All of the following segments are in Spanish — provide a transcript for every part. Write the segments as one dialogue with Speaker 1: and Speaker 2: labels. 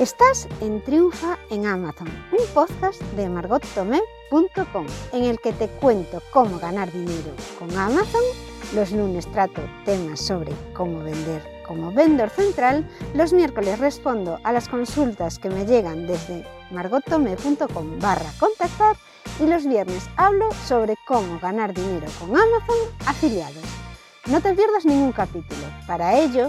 Speaker 1: Estás en Triunfa en Amazon, un podcast de margottomé.com en el que te cuento cómo ganar dinero con Amazon. Los lunes trato temas sobre cómo vender como vendedor central. Los miércoles respondo a las consultas que me llegan desde margottomé.com barra contactar y los viernes hablo sobre cómo ganar dinero con Amazon afiliados. No te pierdas ningún capítulo. Para ello,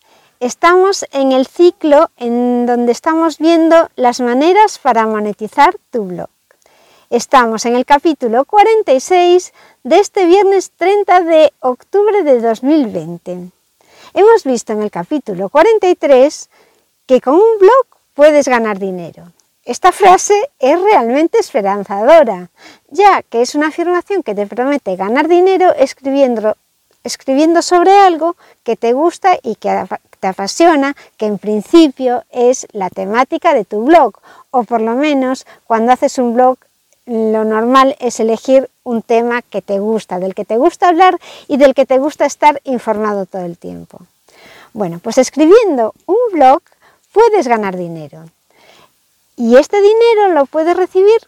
Speaker 1: Estamos en el ciclo en donde estamos viendo las maneras para monetizar tu blog. Estamos en el capítulo 46 de este viernes 30 de octubre de 2020. Hemos visto en el capítulo 43 que con un blog puedes ganar dinero. Esta frase es realmente esperanzadora, ya que es una afirmación que te promete ganar dinero escribiendo escribiendo sobre algo que te gusta y que te apasiona, que en principio es la temática de tu blog, o por lo menos cuando haces un blog lo normal es elegir un tema que te gusta, del que te gusta hablar y del que te gusta estar informado todo el tiempo. Bueno, pues escribiendo un blog puedes ganar dinero. Y este dinero lo puedes recibir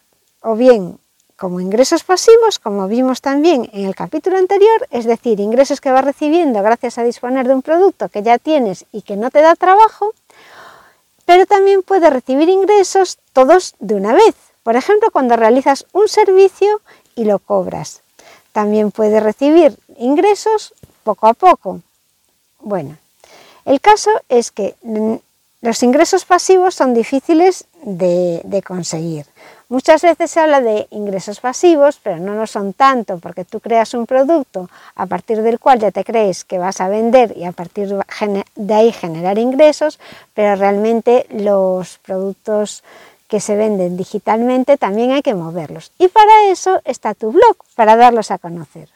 Speaker 1: o bien como ingresos pasivos, como vimos también en el capítulo anterior, es decir, ingresos que vas recibiendo gracias a disponer de un producto que ya tienes y que no te da trabajo, pero también puedes recibir ingresos todos de una vez. Por ejemplo, cuando realizas un servicio y lo cobras. También puedes recibir ingresos poco a poco. Bueno, el caso es que los ingresos pasivos son difíciles de, de conseguir. Muchas veces se habla de ingresos pasivos, pero no lo son tanto porque tú creas un producto a partir del cual ya te crees que vas a vender y a partir de ahí generar ingresos, pero realmente los productos que se venden digitalmente también hay que moverlos. Y para eso está tu blog, para darlos a conocer.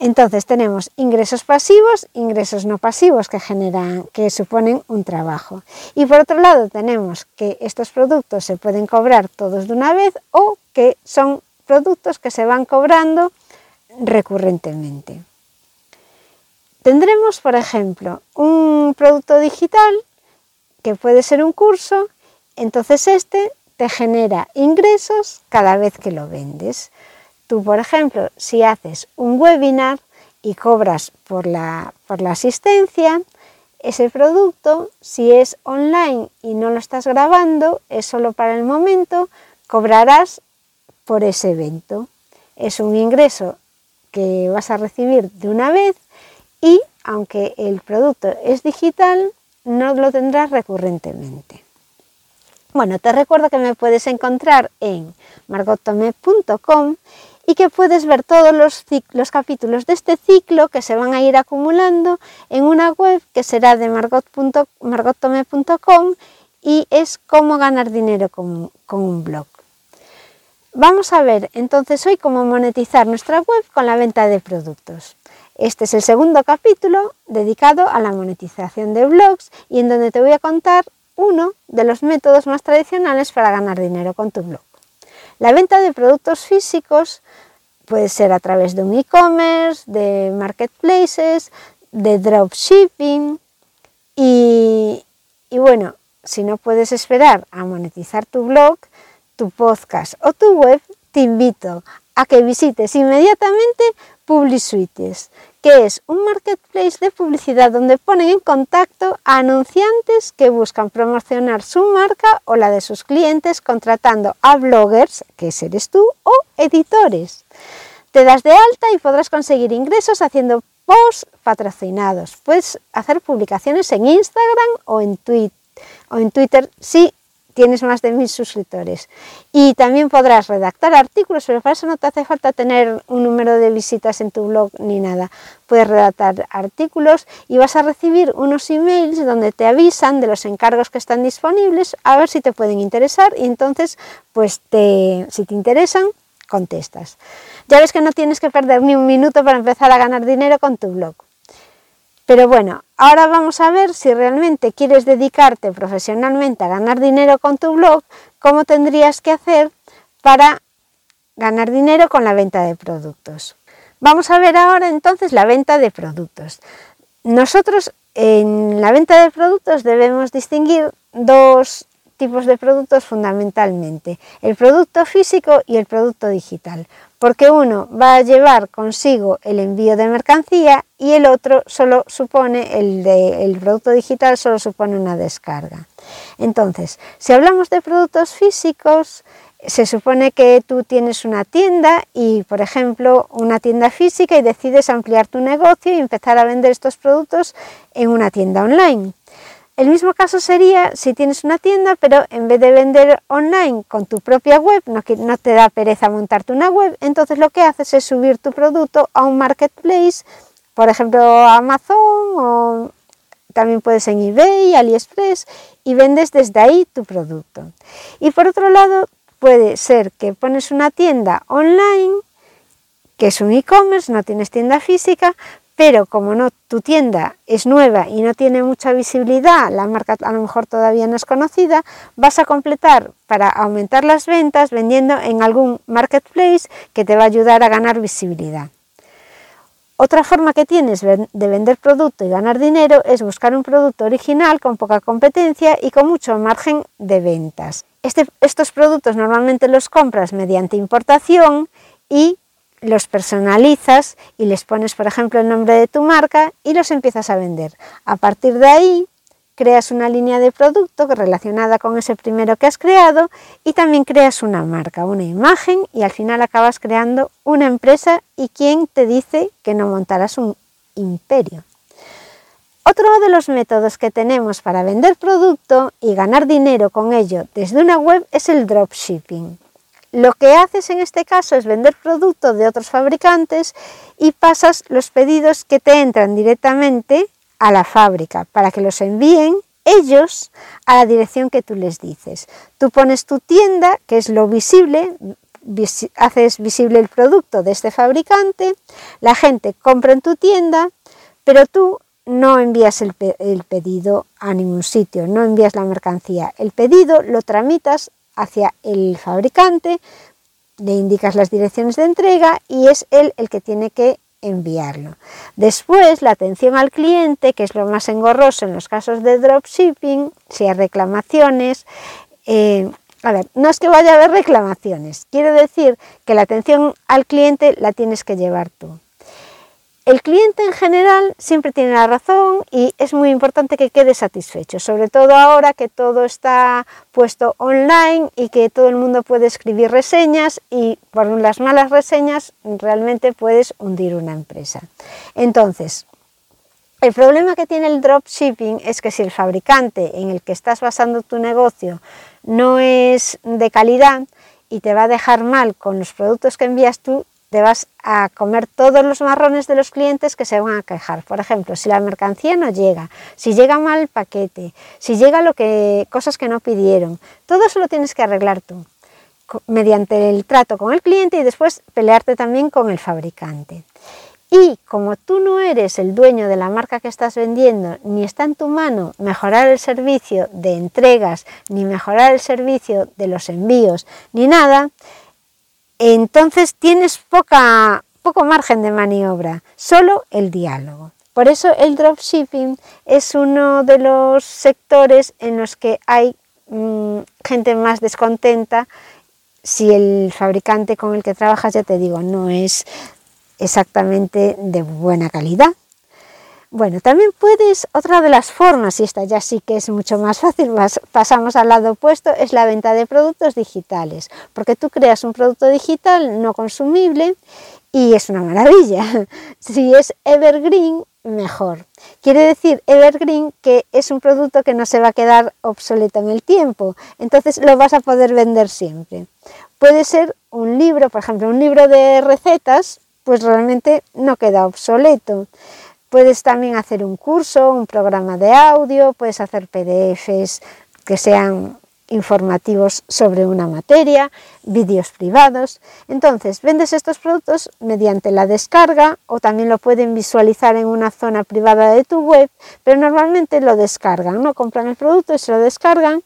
Speaker 1: Entonces tenemos ingresos pasivos, ingresos no pasivos que generan, que suponen un trabajo. Y por otro lado tenemos que estos productos se pueden cobrar todos de una vez o que son productos que se van cobrando recurrentemente. Tendremos, por ejemplo, un producto digital que puede ser un curso, entonces este te genera ingresos cada vez que lo vendes. Tú, por ejemplo, si haces un webinar y cobras por la, por la asistencia, ese producto, si es online y no lo estás grabando, es solo para el momento, cobrarás por ese evento. Es un ingreso que vas a recibir de una vez y aunque el producto es digital, no lo tendrás recurrentemente. Bueno, te recuerdo que me puedes encontrar en margotome.com y que puedes ver todos los, capítulos de este ciclo que se van a ir acumulando en una web que será de margottome.com y es cómo ganar dinero con, con un blog. Vamos a ver entonces hoy cómo monetizar nuestra web con la venta de productos. Este es el segundo capítulo dedicado a la monetización de blogs y en donde te voy a contar uno de los métodos más tradicionales para ganar dinero con tu blog. La venta de productos físicos puede ser a través de un e-commerce, de marketplaces, de dropshipping. Y, bueno, si no puedes esperar a monetizar tu blog, tu podcast o tu web, te invito a que visites inmediatamente PubliSuites, que es un marketplace de publicidad donde ponen en contacto a anunciantes que buscan promocionar su marca o la de sus clientes contratando a bloggers, que eres tú, o editores. Te das de alta y podrás conseguir ingresos haciendo posts patrocinados. Puedes hacer publicaciones en Instagram o en, Twitter, o en Twitter si tienes más de mil suscriptores. Y también podrás redactar artículos, pero para eso no te hace falta tener un número de visitas en tu blog ni nada. Puedes redactar artículos y vas a recibir unos emails donde te avisan de los encargos que están disponibles, a ver si te pueden interesar y entonces, pues te, si te interesan, contestas. Ya ves que no tienes que perder ni un minuto para empezar a ganar dinero con tu blog. Pero bueno, ahora vamos a ver si realmente quieres dedicarte profesionalmente a ganar dinero con tu blog, cómo tendrías que hacer para ganar dinero con la venta de productos. Vamos a ver ahora entonces la venta de productos. Nosotros en la venta de productos debemos distinguir dos tipos de productos fundamentalmente, el producto físico y el producto digital, porque uno va a llevar consigo el envío de mercancía y el otro solo supone, el, de, el producto digital solo supone una descarga. Entonces, si hablamos de productos físicos, se supone que tú tienes una tienda y, por ejemplo, una tienda física y decides ampliar tu negocio y empezar a vender estos productos en una tienda online. El mismo caso sería si tienes una tienda, pero en vez de vender online con tu propia web, no, te da pereza montarte una web, entonces lo que haces es subir tu producto a un marketplace, por ejemplo Amazon o también puedes en eBay, AliExpress y vendes desde ahí tu producto. Y por otro lado, puede ser que pones una tienda online, que es un e-commerce, no tienes tienda física, pero como no tu tienda es nueva y no tiene mucha visibilidad, la marca a lo mejor todavía no es conocida, vas a completar para aumentar las ventas vendiendo en algún marketplace que te va a ayudar a ganar visibilidad. Otra forma que tienes de vender producto y ganar dinero es buscar un producto original con poca competencia y con mucho margen de ventas. Este, estos productos normalmente los compras mediante importación y los personalizas y les pones, por ejemplo, el nombre de tu marca y los empiezas a vender. A partir de ahí, creas una línea de producto relacionada con ese primero que has creado y también creas una marca, una imagen y al final acabas creando una empresa y quién te dice que no montarás un imperio. Otro de los métodos que tenemos para vender producto y ganar dinero con ello desde una web es el dropshipping. Lo que haces en este caso es vender producto de otros fabricantes y pasas los pedidos que te entran directamente a la fábrica para que los envíen ellos a la dirección que tú les dices. Tú pones tu tienda, que es lo visible, haces visible el producto de este fabricante, la gente compra en tu tienda, pero tú no envías el, pedido a ningún sitio, no envías la mercancía. El pedido lo tramitas hacia el fabricante, le indicas las direcciones de entrega y es él el que tiene que enviarlo. Después, la atención al cliente, que es lo más engorroso en los casos de dropshipping, si hay reclamaciones. Eh, a ver, no es que vaya a haber reclamaciones, quiero decir que la atención al cliente la tienes que llevar tú. El cliente en general siempre tiene la razón y es muy importante que quede satisfecho, sobre todo ahora que todo está puesto online y que todo el mundo puede escribir reseñas y por las malas reseñas realmente puedes hundir una empresa. Entonces, el problema que tiene el dropshipping es que si el fabricante en el que estás basando tu negocio no es de calidad y te va a dejar mal con los productos que envías tú, te vas a comer todos los marrones de los clientes que se van a quejar. Por ejemplo, si la mercancía no llega, si llega mal el paquete, si llega lo que, cosas que no pidieron, todo eso lo tienes que arreglar tú mediante el trato con el cliente y después pelearte también con el fabricante. Y como tú no eres el dueño de la marca que estás vendiendo, ni está en tu mano mejorar el servicio de entregas, ni mejorar el servicio de los envíos, ni nada, entonces tienes poco margen de maniobra, solo el diálogo. Por eso el dropshipping es uno de los sectores en los que hay mm, gente más descontenta si el fabricante con el que trabajas, ya te digo, no es exactamente de buena calidad. Bueno, también puedes, otra de las formas, y esta ya sí que es mucho más fácil, pasamos al lado opuesto, es la venta de productos digitales, porque tú creas un producto digital no consumible y es una maravilla. Si es evergreen, mejor. Quiere decir evergreen que es un producto que no se va a quedar obsoleto en el tiempo, entonces lo vas a poder vender siempre. Puede ser un libro, por ejemplo, un libro de recetas, pues realmente no queda obsoleto. Puedes también hacer un curso, un programa de audio, puedes hacer PDFs que sean informativos sobre una materia, vídeos privados. Entonces, vendes estos productos mediante la descarga o también lo pueden visualizar en una zona privada de tu web, pero normalmente lo descargan, no compran el producto y se lo descargan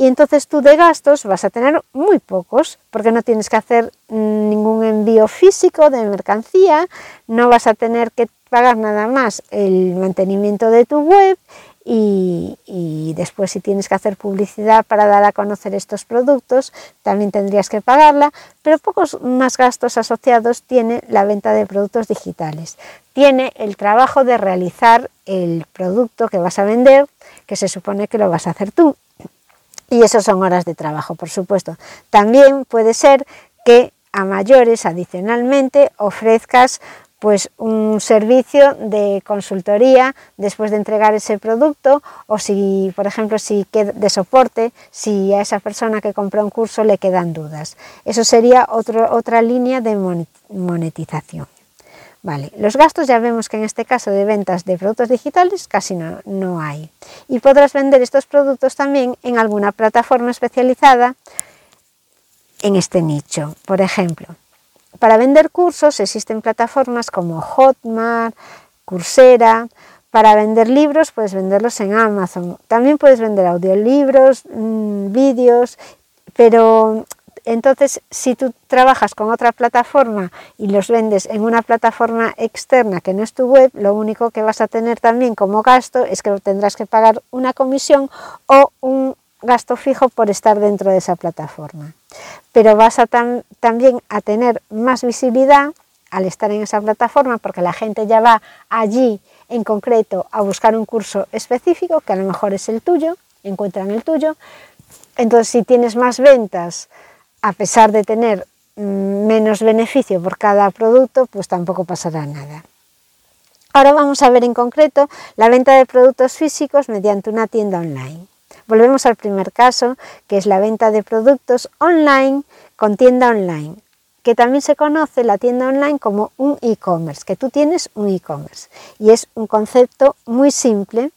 Speaker 1: y entonces tú de gastos vas a tener muy pocos, porque no tienes que hacer ningún envío físico de mercancía, no vas a tener que pagar nada más el mantenimiento de tu web y, después si tienes que hacer publicidad para dar a conocer estos productos, también tendrías que pagarla, pero pocos más gastos asociados tiene la venta de productos digitales. Tiene el trabajo de realizar el producto que vas a vender, que se supone que lo vas a hacer tú. Y eso son horas de trabajo, por supuesto. También puede ser que a mayores, adicionalmente, ofrezcas pues un servicio de consultoría después de entregar ese producto o si, por ejemplo, si de soporte, si a esa persona que compró un curso le quedan dudas. Eso sería otra línea de monetización. Vale, los gastos ya vemos que en este caso de ventas de productos digitales casi no, no hay. Y podrás vender estos productos también en alguna plataforma especializada en este nicho. Por ejemplo, para vender cursos existen plataformas como Hotmart, Coursera. Para vender libros puedes venderlos en Amazon. También puedes vender audiolibros, mm, vídeos, pero entonces si tú trabajas con otra plataforma y los vendes en una plataforma externa que no es tu web, lo único que vas a tener también como gasto es que tendrás que pagar una comisión o un gasto fijo por estar dentro de esa plataforma pero vas a también a tener más visibilidad al estar en esa plataforma porque la gente ya va allí en concreto a buscar un curso específico que a lo mejor es el tuyo, encuentran el tuyo. Entonces si tienes más ventas a pesar de tener mm, menos beneficio por cada producto, pues tampoco pasará nada. Ahora vamos a ver en concreto la venta de productos físicos mediante una tienda online. Volvemos al primer caso, que es la venta de productos online con tienda online, que también se conoce la tienda online como un e-commerce, que tú tienes un e-commerce. Y es un concepto muy simple.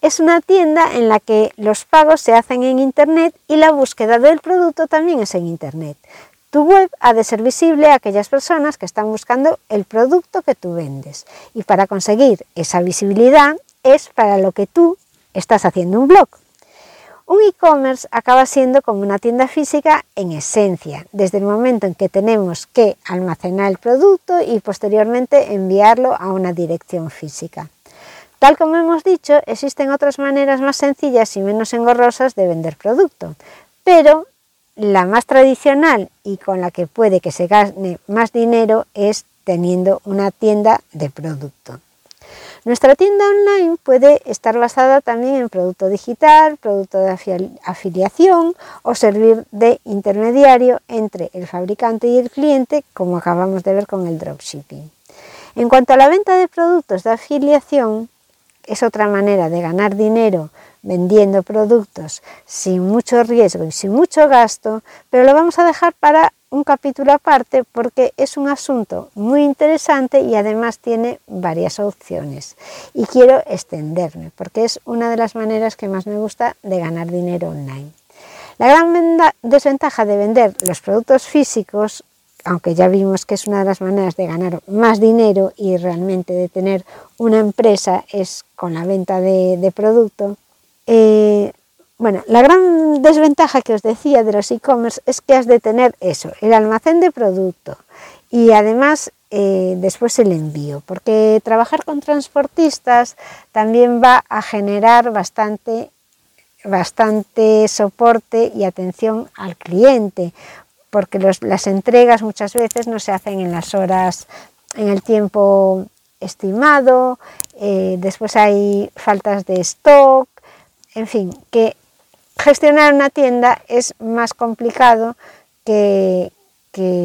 Speaker 1: Es una tienda en la que los pagos se hacen en Internet y la búsqueda del producto también es en Internet. Tu web ha de ser visible a aquellas personas que están buscando el producto que tú vendes. Y para conseguir esa visibilidad es para lo que tú estás haciendo un blog. Un e-commerce acaba siendo como una tienda física en esencia, desde el momento en que tenemos que almacenar el producto y posteriormente enviarlo a una dirección física. Tal como hemos dicho, existen otras maneras más sencillas y menos engorrosas de vender producto, pero la más tradicional y con la que puede que se gane más dinero es teniendo una tienda de producto. Nuestra tienda online puede estar basada también en producto digital, producto de afiliación o servir de intermediario entre el fabricante y el cliente, como acabamos de ver con el dropshipping. En cuanto a la venta de productos de afiliación, es otra manera de ganar dinero vendiendo productos sin mucho riesgo y sin mucho gasto, pero lo vamos a dejar para un capítulo aparte porque es un asunto muy interesante y además tiene varias opciones. Y quiero extenderme porque es una de las maneras que más me gusta de ganar dinero online. La gran desventaja de vender los productos físicos, aunque ya vimos que es una de las maneras de ganar más dinero y realmente de tener una empresa es con la venta de, producto, eh, bueno, la gran desventaja que os decía de los e-commerce es que has de tener eso, el almacén de producto y además eh, después el envío, porque trabajar con transportistas también va a generar bastante, bastante soporte y atención al cliente, porque las entregas muchas veces no se hacen en las horas, en el tiempo estimado, eh, después hay faltas de stock, en fin, que gestionar una tienda es más complicado que,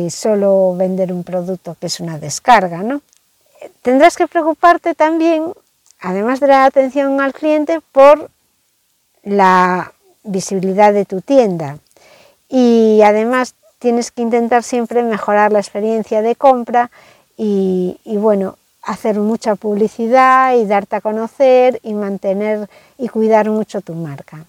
Speaker 1: solo vender un producto que es una descarga, ¿no? Tendrás que preocuparte también, además de la atención al cliente, por la visibilidad de tu tienda. Y además tienes que intentar siempre mejorar la experiencia de compra y, y bueno, hacer mucha publicidad y darte a conocer y mantener y cuidar mucho tu marca.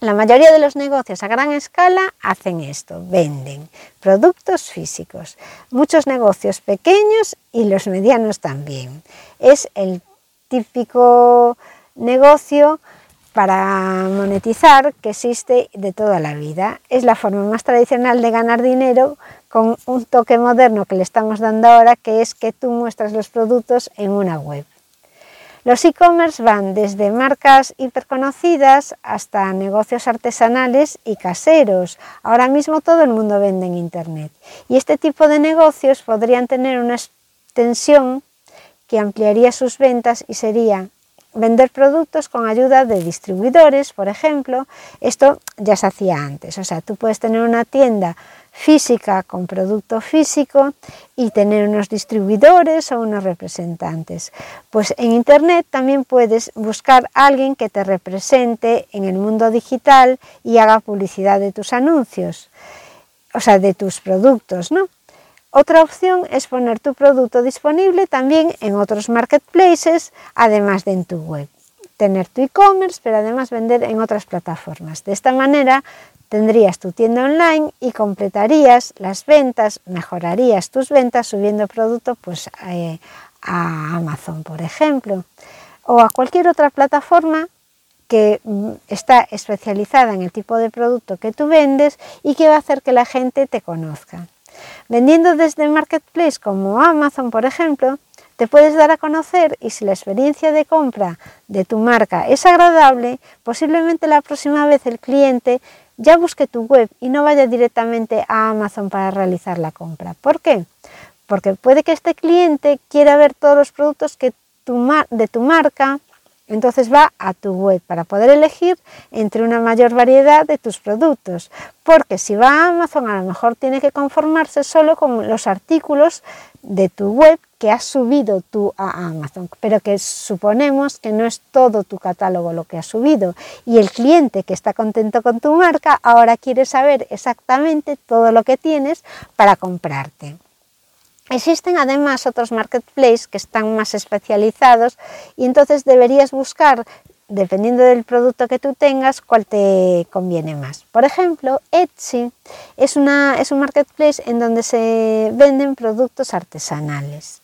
Speaker 1: La mayoría de los negocios a gran escala hacen esto, venden productos físicos. Muchos negocios pequeños y los medianos también. Es el típico negocio para monetizar que existe de toda la vida. Es la forma más tradicional de ganar dinero con un toque moderno que le estamos dando ahora, que es que tú muestras los productos en una web. Los e-commerce van desde marcas hiperconocidas hasta negocios artesanales y caseros. Ahora mismo todo el mundo vende en Internet. Y este tipo de negocios podrían tener una extensión que ampliaría sus ventas y sería vender productos con ayuda de distribuidores, por ejemplo. Esto ya se hacía antes. O sea, tú puedes tener una tienda física con producto físico y tener unos distribuidores o unos representantes. Pues en Internet también puedes buscar a alguien que te represente en el mundo digital y haga publicidad de tus anuncios, o sea, de tus productos, ¿no? Otra opción es poner tu producto disponible también en otros marketplaces, además de en tu web. Tener tu e-commerce, pero además vender en otras plataformas. De esta manera Tendrías tu tienda online y completarías las ventas, mejorarías tus ventas subiendo producto pues, eh, a Amazon, por ejemplo, o a cualquier otra plataforma que mm, está especializada en el tipo de producto que tú vendes y que va a hacer que la gente te conozca. Vendiendo desde Marketplace como Amazon, por ejemplo, te puedes dar a conocer y si la experiencia de compra de tu marca es agradable, posiblemente la próxima vez el cliente ya busque tu web y no vaya directamente a Amazon para realizar la compra. ¿Por qué? Porque puede que este cliente quiera ver todos los productos que de tu marca, entonces va a tu web para poder elegir entre una mayor variedad de tus productos. Porque si va a Amazon a lo mejor tiene que conformarse solo con los artículos de tu web que has subido tú a Amazon, pero que suponemos que no es todo tu catálogo lo que has subido y el cliente que está contento con tu marca ahora quiere saber exactamente todo lo que tienes para comprarte. Existen además otros marketplaces que están más especializados y entonces deberías buscar dependiendo del producto que tú tengas, cuál te conviene más. Por ejemplo, Etsy es, una, es un marketplace en donde se venden productos artesanales.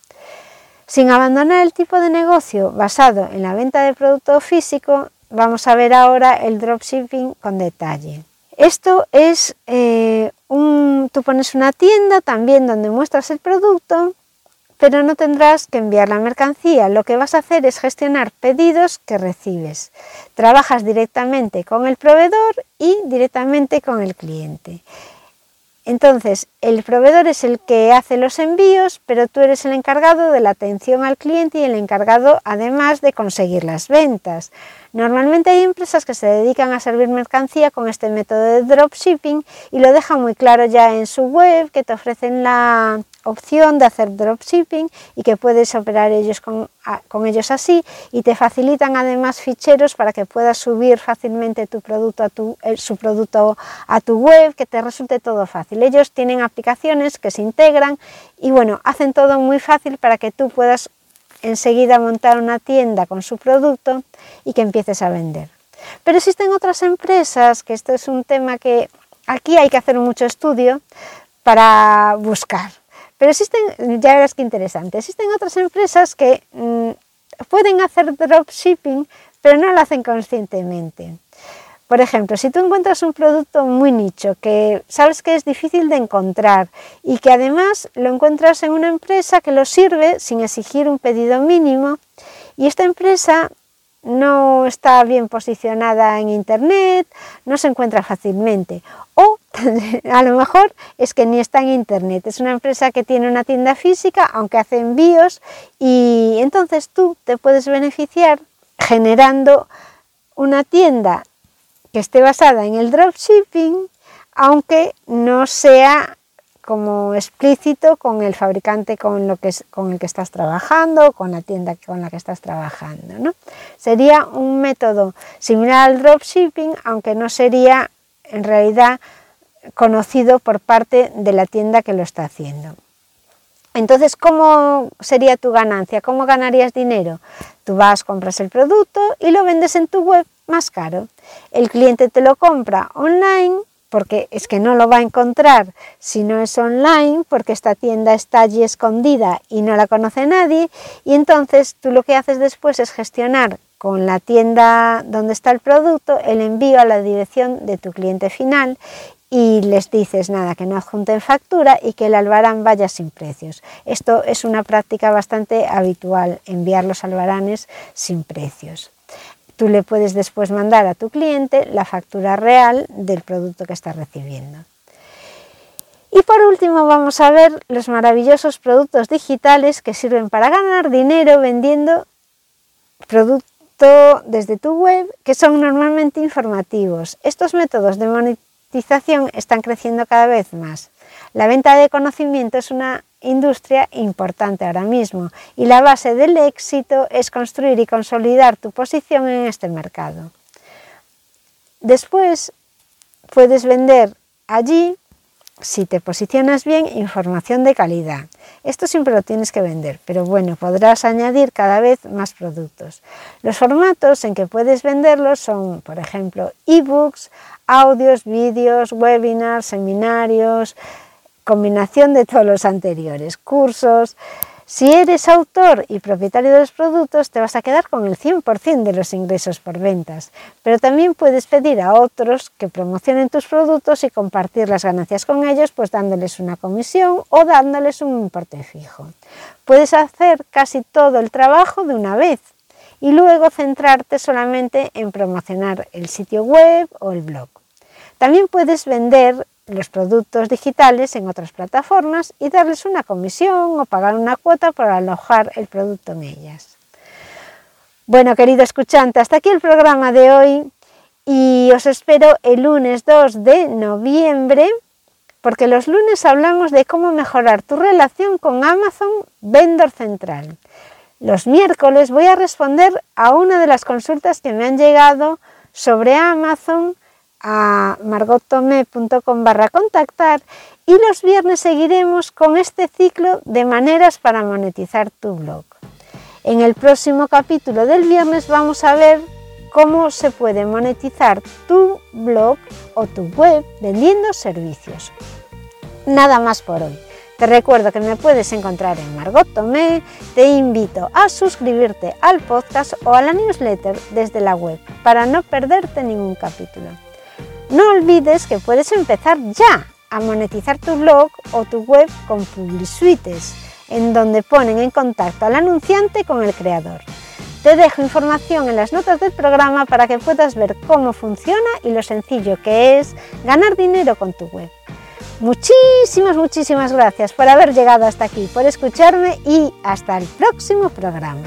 Speaker 1: Sin abandonar el tipo de negocio basado en la venta de producto físico, vamos a ver ahora el dropshipping con detalle. Esto es eh, un, tú pones una tienda también donde muestras el producto pero no tendrás que enviar la mercancía. Lo que vas a hacer es gestionar pedidos que recibes. Trabajas directamente con el proveedor y directamente con el cliente. Entonces, el proveedor es el que hace los envíos, pero tú eres el encargado de la atención al cliente y el encargado además de conseguir las ventas. Normalmente hay empresas que se dedican a servir mercancía con este método de dropshipping y lo dejan muy claro ya en su web, que te ofrecen la opción de hacer dropshipping y que puedes operar ellos con, ellos así y te facilitan además ficheros para que puedas subir fácilmente tu producto a tu, eh, su producto a tu web, que te resulte todo fácil. Ellos tienen aplicaciones que se integran y bueno, hacen todo muy fácil para que tú puedas enseguida montar una tienda con su producto y que empieces a vender. Pero existen otras empresas, que esto es un tema que aquí hay que hacer mucho estudio para buscar pero existen, ya verás que interesante, existen otras empresas que mm, pueden hacer dropshipping, pero no lo hacen conscientemente. Por ejemplo, si tú encuentras un producto muy nicho que sabes que es difícil de encontrar y que además lo encuentras en una empresa que lo sirve sin exigir un pedido mínimo y esta empresa no está bien posicionada en Internet, no se encuentra fácilmente. O a lo mejor es que ni está en Internet, es una empresa que tiene una tienda física, aunque hace envíos, y entonces tú te puedes beneficiar generando una tienda que esté basada en el dropshipping, aunque no sea como explícito con el fabricante con, lo que es, con el que estás trabajando, con la tienda con la que estás trabajando. ¿no? Sería un método similar al dropshipping, aunque no sería en realidad conocido por parte de la tienda que lo está haciendo. Entonces, ¿cómo sería tu ganancia? ¿Cómo ganarías dinero? Tú vas, compras el producto y lo vendes en tu web más caro. El cliente te lo compra online porque es que no lo va a encontrar si no es online, porque esta tienda está allí escondida y no la conoce nadie, y entonces tú lo que haces después es gestionar con la tienda donde está el producto el envío a la dirección de tu cliente final y les dices nada, que no adjunten factura y que el albarán vaya sin precios. Esto es una práctica bastante habitual, enviar los albaranes sin precios. Tú le puedes después mandar a tu cliente la factura real del producto que está recibiendo. Y por último vamos a ver los maravillosos productos digitales que sirven para ganar dinero vendiendo producto desde tu web que son normalmente informativos. Estos métodos de están creciendo cada vez más. La venta de conocimiento es una industria importante ahora mismo y la base del éxito es construir y consolidar tu posición en este mercado. Después puedes vender allí, si te posicionas bien, información de calidad. Esto siempre lo tienes que vender, pero bueno, podrás añadir cada vez más productos. Los formatos en que puedes venderlos son, por ejemplo, ebooks, audios, vídeos, webinars, seminarios, combinación de todos los anteriores, cursos. Si eres autor y propietario de los productos, te vas a quedar con el 100% de los ingresos por ventas, pero también puedes pedir a otros que promocionen tus productos y compartir las ganancias con ellos, pues dándoles una comisión o dándoles un importe fijo. Puedes hacer casi todo el trabajo de una vez y luego centrarte solamente en promocionar el sitio web o el blog. También puedes vender los productos digitales en otras plataformas y darles una comisión o pagar una cuota por alojar el producto en ellas. Bueno, querido escuchante, hasta aquí el programa de hoy y os espero el lunes 2 de noviembre porque los lunes hablamos de cómo mejorar tu relación con Amazon Vendor Central. Los miércoles voy a responder a una de las consultas que me han llegado sobre Amazon a margotome.com barra contactar y los viernes seguiremos con este ciclo de maneras para monetizar tu blog. En el próximo capítulo del viernes vamos a ver cómo se puede monetizar tu blog o tu web vendiendo servicios. Nada más por hoy. Te recuerdo que me puedes encontrar en Margot te invito a suscribirte al podcast o a la newsletter desde la web para no perderte ningún capítulo. No olvides que puedes empezar ya a monetizar tu blog o tu web con PubliSuites, en donde ponen en contacto al anunciante con el creador. Te dejo información en las notas del programa para que puedas ver cómo funciona y lo sencillo que es ganar dinero con tu web. Muchísimas, muchísimas gracias por haber llegado hasta aquí, por escucharme y hasta el próximo programa.